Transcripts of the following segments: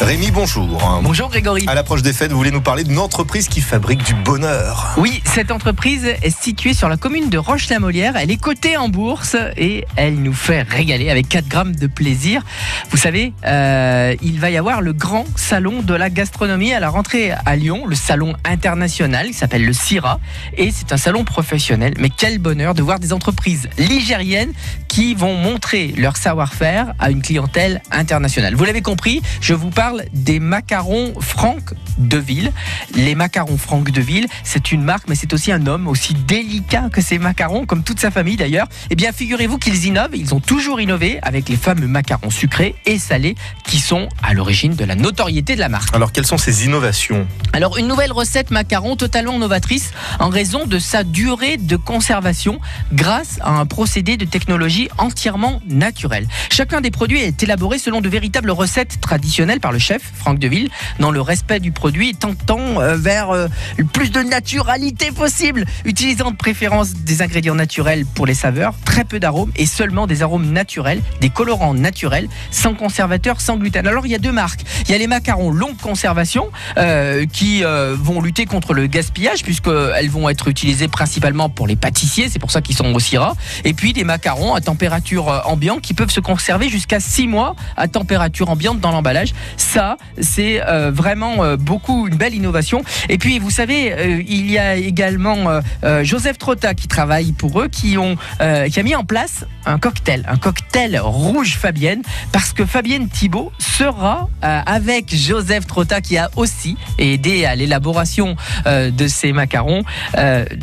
Rémi, bonjour. Bonjour Grégory. À l'approche des fêtes, vous voulez nous parler d'une entreprise qui fabrique du bonheur. Oui, cette entreprise est située sur la commune de Roche-la-Molière. Elle est cotée en bourse et elle nous fait régaler avec 4 grammes de plaisir. Vous savez, euh, il va y avoir le grand salon de la gastronomie à la rentrée à Lyon, le salon international qui s'appelle le CIRA. Et c'est un salon professionnel. Mais quel bonheur de voir des entreprises ligériennes qui vont montrer leur savoir-faire à une clientèle internationale. Vous l'avez compris, je vous parle des macarons Franck Deville. Les macarons Franck Deville, c'est une marque, mais c'est aussi un homme aussi délicat que ces macarons, comme toute sa famille d'ailleurs. Eh bien, figurez-vous qu'ils innovent. Ils ont toujours innové avec les fameux macarons sucrés et salés qui sont à l'origine de la notoriété de la marque. Alors, quelles sont ces innovations? Alors, une nouvelle recette macaron totalement novatrice en raison de sa durée de conservation grâce à un procédé de technologie entièrement naturel. Chacun des produits est élaboré selon de véritables recettes traditionnelles par le chef, Franck Deville, dans le respect du produit, tentant euh, vers euh, le plus de naturalité possible, utilisant de préférence des ingrédients naturels pour les saveurs, très peu d'arômes et seulement des arômes naturels, des colorants naturels, sans conservateur, sans gluten. Alors il y a deux marques. Il y a les macarons longue conservation euh, qui vont lutter contre le gaspillage puisqu'elles vont être utilisées principalement pour les pâtissiers, c'est pour ça qu'ils sont aussi rares. Et puis des macarons à température ambiante qui peuvent se conserver jusqu'à 6 mois à température ambiante dans l'emballage ça, c'est euh, vraiment euh, beaucoup une belle innovation. Et puis, vous savez, euh, il y a également Joseph Trotta qui travaille pour eux, qui ont qui a mis en place un cocktail, un cocktail rouge Fabienne, parce que Fabienne Thibault sera avec Joseph Trotta qui a aussi aidé à l'élaboration de ces macarons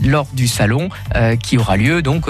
lors du salon qui aura lieu donc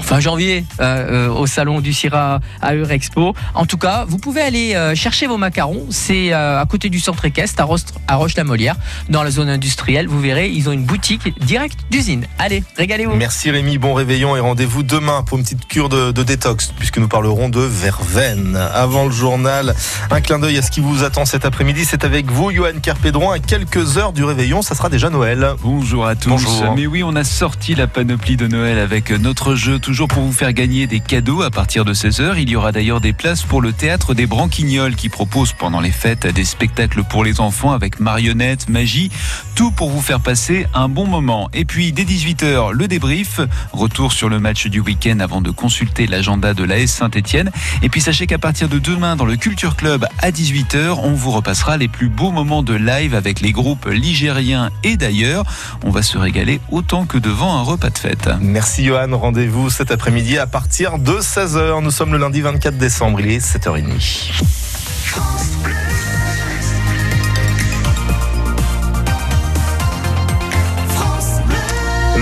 fin janvier euh, euh, au salon du Syrah à Eurexpo. En tout cas, vous pouvez aller euh, chercher vos macarons. C'est à côté du centre équestre à, Roche-la-Molière, dans la zone industrielle. Vous verrez, ils ont une boutique directe d'usine. Allez, régalez-vous. Merci Rémi, bon réveillon et rendez-vous demain pour une petite cure de, détox, puisque nous parlerons de verveine. Avant le journal, un clin d'œil à ce qui vous attend cet après-midi. C'est avec vous, Johan Carpédron, à quelques heures du réveillon. Ça sera déjà Noël. Bonjour à tous. Bonjour. Mais oui, on a sorti la panoplie de Noël avec notre jeu toujours pour vous faire gagner des cadeaux à partir de 16h. Il y aura d'ailleurs des places pour le théâtre des Branquignoles qui propose pendant les fêtes des spectacles pour les enfants avec marionnettes, magie, tout pour vous faire passer un bon moment. Et puis dès 18h, le débrief, retour sur le match du week-end avant de consulter l'agenda de l'AS Saint-Etienne. Et puis sachez qu'à partir de demain dans le Culture Club à 18h, on vous repassera les plus beaux moments de live avec les groupes ligériens et d'ailleurs. On va se régaler autant que devant un repas de fête. Merci Johan, rendez-vous cet après-midi à partir de 16h. Nous sommes le lundi 24 décembre, il est 7h30.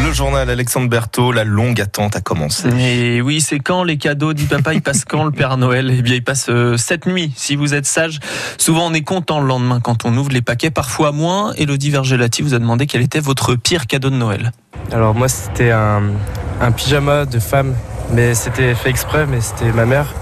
Le journal Alexandre Berthaud, la longue attente a commencé. Et oui, c'est quand les cadeaux, dit papa, il passe quand le Père Noël? Eh bien, il passe euh, cette nuit, si vous êtes sage. Souvent, on est content le lendemain quand on ouvre les paquets, parfois moins. Elodie Vergelati vous a demandé quel était votre pire cadeau de Noël. Alors moi, c'était un, un pyjama de femme, mais c'était fait exprès, mais c'était ma mère